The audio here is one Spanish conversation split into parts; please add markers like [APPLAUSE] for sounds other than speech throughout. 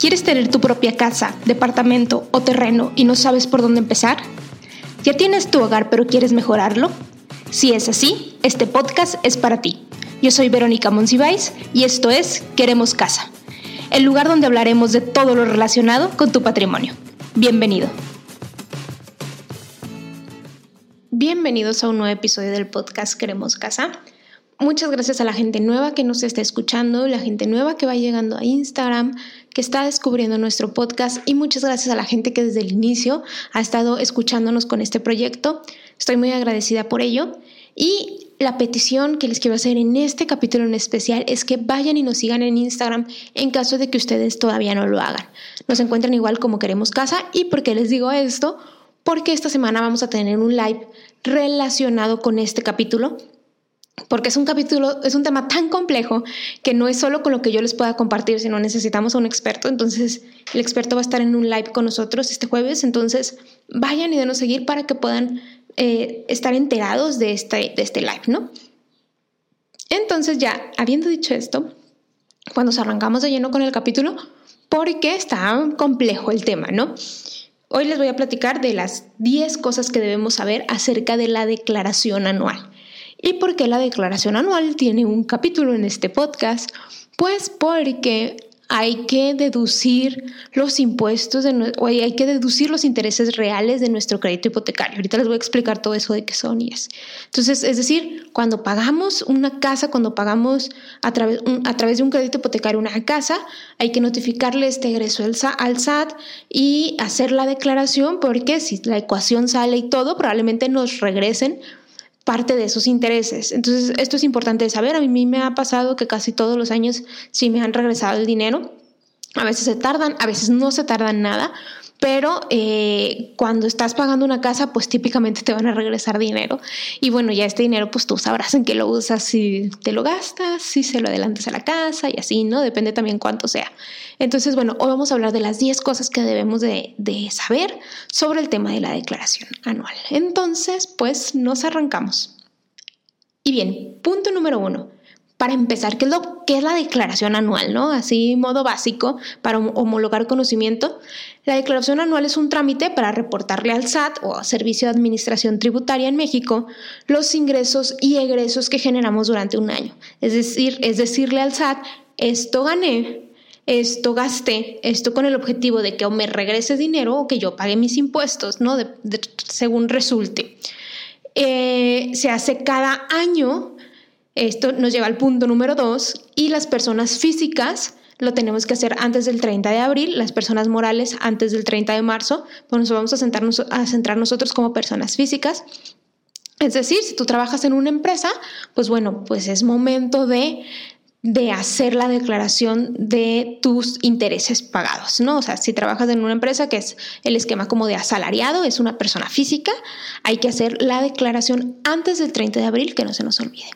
¿Quieres tener tu propia casa, departamento o terreno y no sabes por dónde empezar? ¿Ya tienes tu hogar pero quieres mejorarlo? Si es así, este podcast es para ti. Yo soy Verónica Monsiváis y esto es Queremos Casa, el lugar donde hablaremos de todo lo relacionado con tu patrimonio. Bienvenido. Bienvenidos a un nuevo episodio del podcast Queremos Casa. Muchas gracias a la gente nueva que nos está escuchando, la gente nueva que va llegando a Instagram, está descubriendo nuestro podcast y muchas gracias a la gente que desde el inicio ha estado escuchándonos con este proyecto. Estoy muy agradecida por ello. Y la petición que les quiero hacer en este capítulo en especial es que vayan y nos sigan en Instagram en caso de que ustedes todavía no lo hagan. Nos encuentran igual como queremos casa y por qué les digo esto, porque esta semana vamos a tener un live relacionado con este capítulo porque es un capítulo, es un tema tan complejo que no es solo con lo que yo les pueda compartir, sino necesitamos a un experto. Entonces, el experto va a estar en un live con nosotros este jueves. Entonces, vayan y denos seguir para que puedan eh, estar enterados de este, de este live, ¿no? Entonces, ya habiendo dicho esto, cuando nos arrancamos de lleno con el capítulo, porque está complejo el tema, ¿no? Hoy les voy a platicar de las 10 cosas que debemos saber acerca de la declaración anual. ¿Y por qué la declaración anual tiene un capítulo en este podcast? Pues porque hay que deducir los impuestos o hay que deducir los intereses reales de nuestro crédito hipotecario. Ahorita les voy a explicar todo eso de qué son y es. Entonces, es decir, cuando pagamos una casa, cuando pagamos a través, a través de un crédito hipotecario una casa, hay que notificarle este egreso al SAT y hacer la declaración porque si la ecuación sale y todo, probablemente nos regresen parte de esos intereses. Entonces, esto es importante de saber. A mí me ha pasado que casi todos los años sí me han regresado el dinero. A veces se tardan, a veces no se tardan nada, pero eh, cuando estás pagando una casa, pues típicamente te van a regresar dinero. Y bueno, ya este dinero, pues tú sabrás en qué lo usas, si te lo gastas, si se lo adelantas a la casa y así, ¿no? Depende también cuánto sea. Entonces, bueno, hoy vamos a hablar de las 10 cosas que debemos de, de saber sobre el tema de la declaración anual. Entonces, pues nos arrancamos. Y bien, punto número uno para empezar, ¿qué es, lo, qué es la declaración anual? ¿no? Así, modo básico, para homologar conocimiento. La declaración anual es un trámite para reportarle al SAT o Servicio de Administración Tributaria en México los ingresos y egresos que generamos durante un año. Es decir, es decirle al SAT, esto gané, esto gasté, esto con el objetivo de que o me regrese dinero o que yo pague mis impuestos, ¿no? según resulte. Eh, se hace cada año esto nos lleva al punto número dos y las personas físicas lo tenemos que hacer antes del 30 de abril, las personas morales antes del 30 de marzo, pues nos vamos a, sentarnos, a centrar nosotros como personas físicas. Es decir, si tú trabajas en una empresa, pues bueno, pues es momento de, de hacer la declaración de tus intereses pagados, ¿no? O sea, si trabajas en una empresa que es el esquema como de asalariado, es una persona física, hay que hacer la declaración antes del 30 de abril, que no se nos olvide.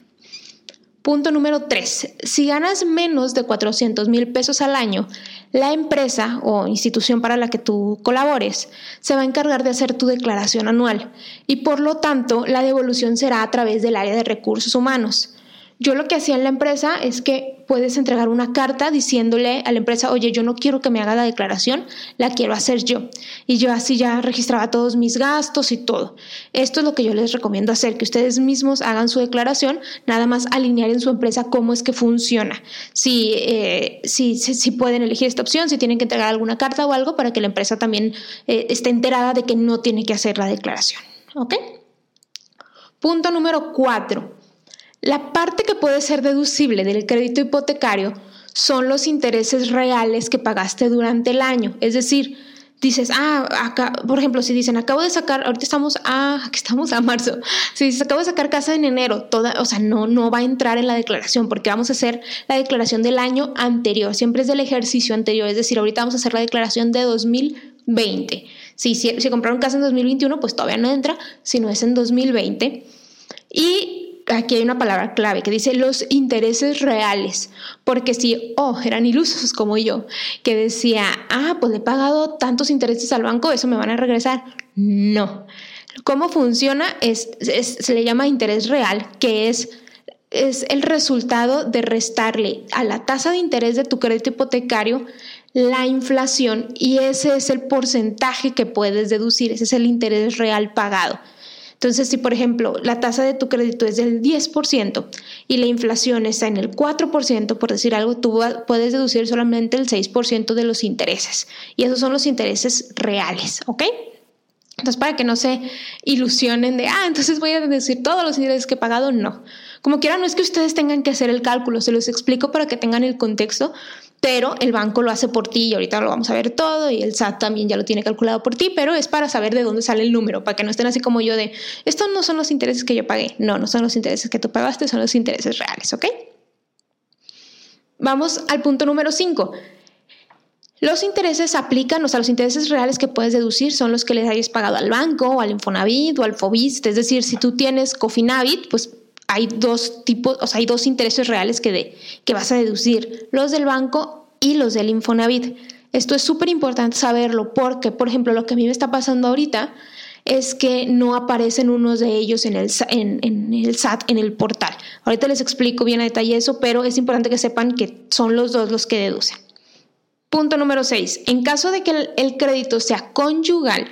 Punto número 3. Si ganas menos de 400 mil pesos al año, la empresa o institución para la que tú colabores se va a encargar de hacer tu declaración anual y por lo tanto la devolución será a través del área de recursos humanos. Yo lo que hacía en la empresa es que puedes entregar una carta diciéndole a la empresa, oye, yo no quiero que me haga la declaración, la quiero hacer yo. Y yo así ya registraba todos mis gastos y todo. Esto es lo que yo les recomiendo hacer, que ustedes mismos hagan su declaración, nada más alinear en su empresa cómo es que funciona. Si, eh, si, si, pueden elegir esta opción, si tienen que entregar alguna carta o algo para que la empresa también eh, esté enterada de que no tiene que hacer la declaración. ¿Ok? Punto número cuatro la parte que puede ser deducible del crédito hipotecario son los intereses reales que pagaste durante el año. Es decir, dices, ah, acá, por ejemplo, si dicen, acabo de sacar, ahorita estamos a, aquí estamos a marzo, si dices, acabo de sacar casa en enero, toda, o sea, no, no va a entrar en la declaración porque vamos a hacer la declaración del año anterior, siempre es del ejercicio anterior, es decir, ahorita vamos a hacer la declaración de 2020. Si, si, si compraron casa en 2021, pues todavía no entra, si no es en 2020. Y aquí hay una palabra clave que dice los intereses reales, porque si, oh, eran ilusos como yo, que decía, ah, pues le he pagado tantos intereses al banco, eso me van a regresar. No. ¿Cómo funciona? Es, se le llama interés real, que es, es el resultado de restarle a la tasa de interés de tu crédito hipotecario la inflación y ese es el porcentaje que puedes deducir, ese es el interés real pagado. Entonces, si por ejemplo la tasa de tu crédito es del 10% y la inflación está en el 4%, por decir algo, tú puedes deducir solamente el 6% de los intereses. Y esos son los intereses reales, ¿ok? Entonces, para que no se ilusionen de, ah, entonces voy a deducir todos los intereses que he pagado, no. Como quiera, no es que ustedes tengan que hacer el cálculo, se los explico para que tengan el contexto, pero el banco lo hace por ti y ahorita lo vamos a ver todo y el SAT también ya lo tiene calculado por ti, pero es para saber de dónde sale el número, para que no estén así como yo de, estos no son los intereses que yo pagué, no, no son los intereses que tú pagaste, son los intereses reales, ¿ok? Vamos al punto número 5. Los intereses aplican, o sea, los intereses reales que puedes deducir son los que les hayas pagado al banco, o al Infonavit, o al Fobist. Es decir, si tú tienes Cofinavit, pues hay dos tipos, o sea, hay dos intereses reales que, que vas a deducir, los del banco y los del Infonavit. Esto es súper importante saberlo porque, por ejemplo, lo que a mí me está pasando ahorita es que no aparecen unos de ellos en el, en el SAT, en el portal. Ahorita les explico bien a detalle eso, pero es importante que sepan que son los dos los que deducen. Punto número 6. En caso de que el crédito sea conyugal,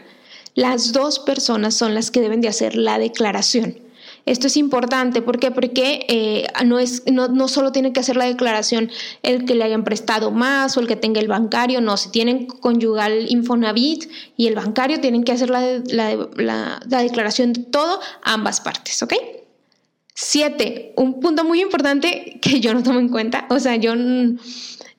las dos personas son las que deben de hacer la declaración. Esto es importante, ¿por qué? Porque eh, no, es, no, no, solo tiene que hacer la declaración el que le hayan prestado más o el que tenga el bancario, no, si tienen conyugal Infonavit y el bancario tienen que hacer la, la, la, la declaración de todo, ambas partes, ¿ok? Siete, un punto muy importante que yo no tomo en cuenta, o sea, yo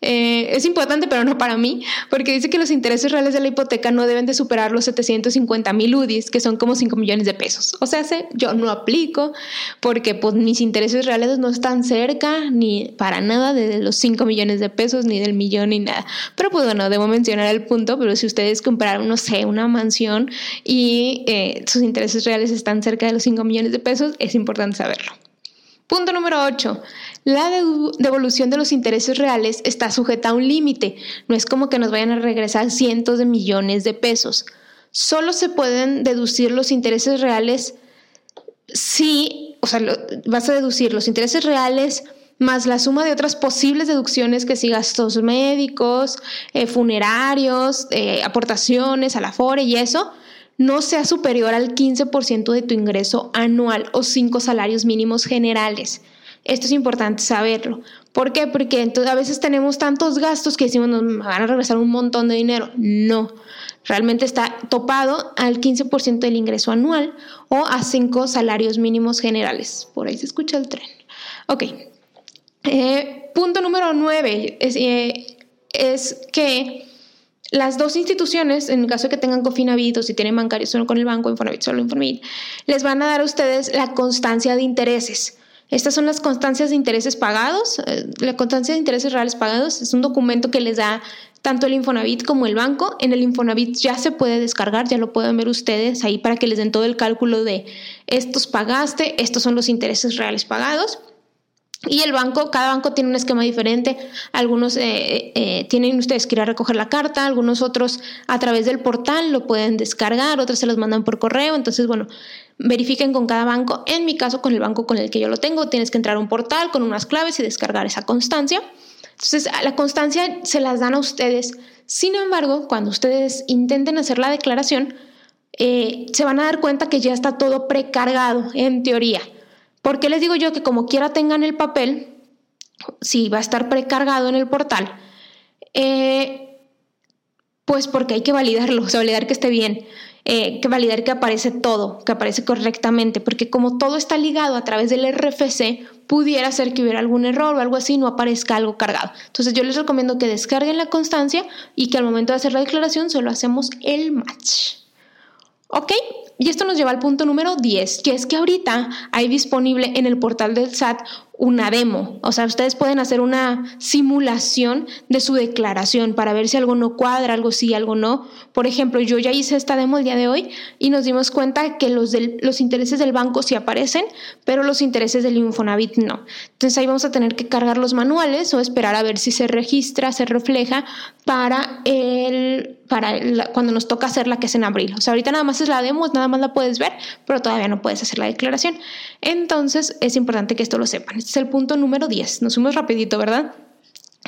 eh, es importante, pero no para mí, porque dice que los intereses reales de la hipoteca no deben de superar los 750 mil UDIs, que son como 5 millones de pesos. O sea, yo no aplico porque pues, mis intereses reales no están cerca ni para nada de los 5 millones de pesos, ni del millón, ni nada. Pero pues bueno, debo mencionar el punto, pero si ustedes compraron, no sé, una mansión y eh, sus intereses reales están cerca de los 5 millones de pesos, es importante saberlo. Punto número 8. La devolución de los intereses reales está sujeta a un límite. No es como que nos vayan a regresar cientos de millones de pesos. Solo se pueden deducir los intereses reales si, o sea, vas a deducir los intereses reales más la suma de otras posibles deducciones que si gastos médicos, eh, funerarios, eh, aportaciones a la FORE y eso, no sea superior al 15% de tu ingreso anual o cinco salarios mínimos generales. Esto es importante saberlo. ¿Por qué? Porque entonces a veces tenemos tantos gastos que decimos nos van a regresar un montón de dinero. No, realmente está topado al 15% del ingreso anual o a cinco salarios mínimos generales. Por ahí se escucha el tren. Ok. Eh, punto número 9 es, eh, es que las dos instituciones, en el caso de que tengan Cofinavit o si tienen bancarios solo con el banco, Infonavit solo Infonavit, les van a dar a ustedes la constancia de intereses. Estas son las constancias de intereses pagados. Eh, la constancia de intereses reales pagados es un documento que les da tanto el Infonavit como el banco. En el Infonavit ya se puede descargar, ya lo pueden ver ustedes ahí para que les den todo el cálculo de estos pagaste, estos son los intereses reales pagados. Y el banco, cada banco tiene un esquema diferente. Algunos eh, eh, tienen ustedes que ir a recoger la carta, algunos otros a través del portal lo pueden descargar, otros se los mandan por correo. Entonces, bueno, verifiquen con cada banco. En mi caso, con el banco con el que yo lo tengo, tienes que entrar a un portal con unas claves y descargar esa constancia. Entonces, la constancia se las dan a ustedes. Sin embargo, cuando ustedes intenten hacer la declaración, eh, se van a dar cuenta que ya está todo precargado, en teoría. ¿Por qué les digo yo que como quiera tengan el papel, si va a estar precargado en el portal, eh, pues porque hay que validarlo, o sea, validar que esté bien, eh, que validar que aparece todo, que aparece correctamente, porque como todo está ligado a través del RFC, pudiera ser que hubiera algún error o algo así, no aparezca algo cargado. Entonces yo les recomiendo que descarguen la constancia y que al momento de hacer la declaración solo hacemos el match. ¿Ok? Y esto nos lleva al punto número 10, que es que ahorita hay disponible en el portal del SAT una demo. O sea, ustedes pueden hacer una simulación de su declaración para ver si algo no cuadra, algo sí, algo no. Por ejemplo, yo ya hice esta demo el día de hoy y nos dimos cuenta que los, los intereses del banco sí aparecen, pero los intereses del Infonavit no. Entonces ahí vamos a tener que cargar los manuales o esperar a ver si se registra, se refleja para el para cuando nos toca hacer la que es en abril. O sea, ahorita nada más es la demo, nada más la puedes ver, pero todavía no puedes hacer la declaración. Entonces es importante que esto lo sepan. Este es el punto número 10. Nos fuimos rapidito, ¿verdad?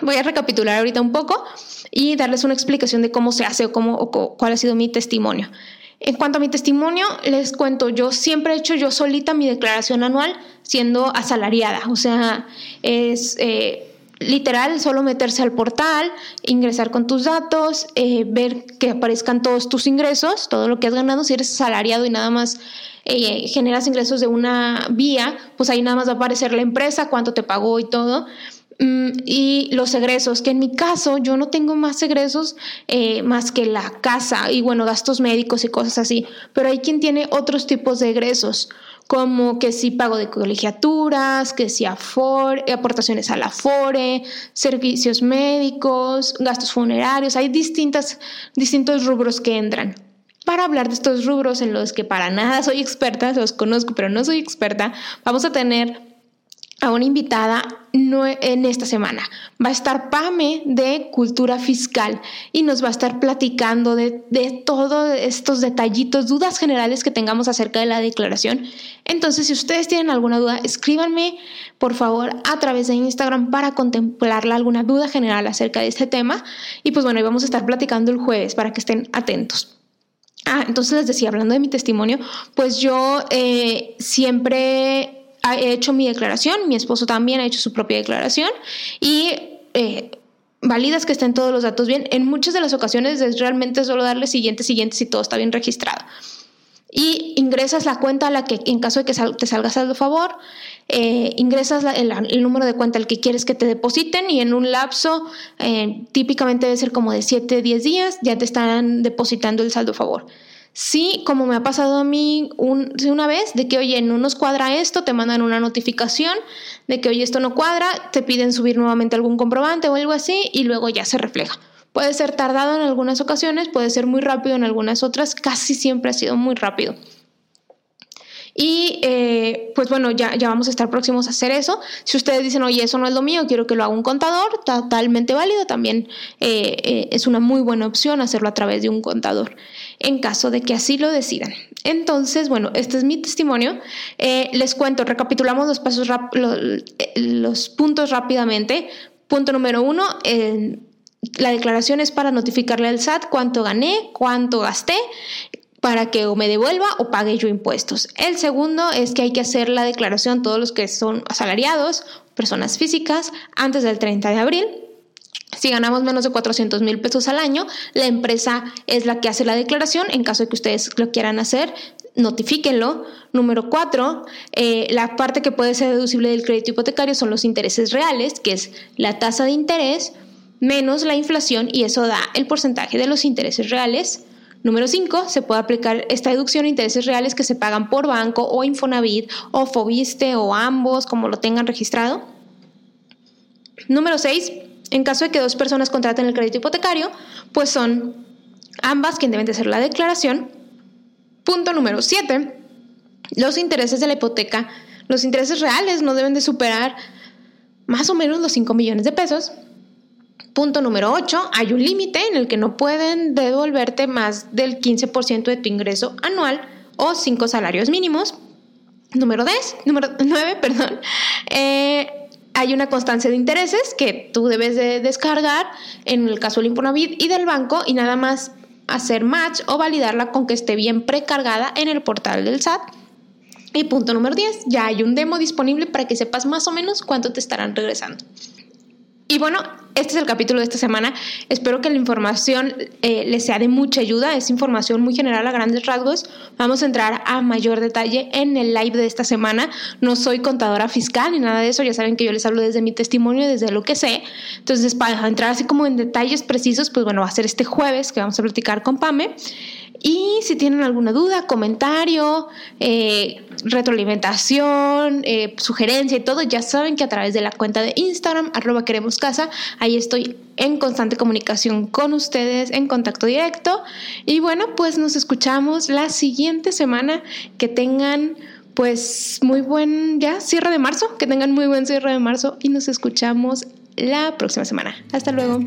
Voy a recapitular ahorita un poco y darles una explicación de cómo se hace o, cómo, o cuál ha sido mi testimonio. En cuanto a mi testimonio, les cuento, yo siempre he hecho yo solita mi declaración anual siendo asalariada, o sea, es... Eh, literal, solo meterse al portal, ingresar con tus datos, eh, ver que aparezcan todos tus ingresos, todo lo que has ganado, si eres asalariado y nada más eh, generas ingresos de una vía, pues ahí nada más va a aparecer la empresa, cuánto te pagó y todo. Mm, y los egresos, que en mi caso yo no tengo más egresos eh, más que la casa y bueno, gastos médicos y cosas así, pero hay quien tiene otros tipos de egresos como que si pago de colegiaturas, que si afore, aportaciones a la FORE, servicios médicos, gastos funerarios, hay distintas, distintos rubros que entran. Para hablar de estos rubros en los que para nada soy experta, los conozco, pero no soy experta, vamos a tener a una invitada en esta semana. Va a estar Pame de Cultura Fiscal y nos va a estar platicando de, de todos estos detallitos, dudas generales que tengamos acerca de la declaración. Entonces, si ustedes tienen alguna duda, escríbanme por favor a través de Instagram para contemplarla alguna duda general acerca de este tema. Y pues bueno, vamos a estar platicando el jueves para que estén atentos. Ah, entonces les decía, hablando de mi testimonio, pues yo eh, siempre he hecho mi declaración, mi esposo también ha hecho su propia declaración y eh, validas que estén todos los datos bien. En muchas de las ocasiones es realmente solo darle siguiente, siguiente si todo está bien registrado. Y ingresas la cuenta a la que, en caso de que te salgas a favor, eh, ingresas el, número de cuenta al que quieres que te depositen y en un lapso, eh, típicamente debe ser como de 7, 10 días, ya te están depositando el saldo a favor. Sí, como me ha pasado a mí una vez, de que, oye, no nos cuadra esto, te mandan una notificación de que, oye, esto no cuadra, te piden subir nuevamente algún comprobante o algo así y luego ya se refleja. Puede ser tardado en algunas ocasiones, puede ser muy rápido en algunas otras, casi siempre ha sido muy rápido. Y eh, pues bueno, ya, ya vamos a estar próximos a hacer eso. Si ustedes dicen, oye, eso no es lo mío, quiero que lo haga un contador, totalmente válido. También eh, eh, es una muy buena opción hacerlo a través de un contador, en caso de que así lo decidan. Entonces, bueno, este es mi testimonio. les cuento, recapitulamos los pasos, los, puntos rápidamente. Punto número uno, la declaración es para notificarle al SAT cuánto gané, cuánto gasté, para que o me devuelva o pague yo impuestos. El segundo es que hay que hacer la declaración todos los que son asalariados, personas físicas, antes del 30 de abril. Si ganamos menos de 400 mil pesos al año, la empresa es la que hace la declaración. En caso de que ustedes lo quieran hacer, notifíquenlo. Número cuatro, eh, la parte que puede ser deducible del crédito hipotecario son los intereses reales, que es la tasa de interés menos la inflación y eso da el porcentaje de los intereses reales. Número 5, se puede aplicar esta deducción a intereses reales que se pagan por banco o Infonavit o Fobiste o ambos, como lo tengan registrado. Número 6, en caso de que dos personas contraten el crédito hipotecario, pues son ambas quienes deben de hacer la declaración. Punto número 7, los intereses de la hipoteca, los intereses reales no deben de superar más o menos los 5 millones de pesos. Punto número 8, hay un límite en el que no pueden devolverte más del 15% de tu ingreso anual o 5 salarios mínimos. Número 10, número 9, [LAUGHS] perdón. Eh, hay una constancia de intereses que tú debes de descargar en el caso del Infonavit y del banco y nada más hacer match o validarla con que esté bien precargada en el portal del SAT. Y punto número 10, ya hay un demo disponible para que sepas más o menos cuánto te estarán regresando. Y bueno, este es el capítulo de esta semana. Espero que la información eh, les sea de mucha ayuda. Es información muy general a grandes rasgos. Vamos a entrar a mayor detalle en el live de esta semana. No soy contadora fiscal ni nada de eso. Ya saben que yo les hablo desde mi testimonio, desde lo que sé. Entonces, para entrar así como en detalles precisos, pues bueno, va a ser este jueves que vamos a platicar con Pame. Y si tienen alguna duda, comentario, eh, retroalimentación, eh, sugerencia y todo, ya saben que a través de la cuenta de Instagram, arroba queremos casa, ahí estoy en constante comunicación con ustedes, en contacto directo. Y bueno, pues nos escuchamos la siguiente semana. Que tengan pues muy buen ya cierre de marzo, que tengan muy buen cierre de marzo y nos escuchamos la próxima semana. Hasta luego.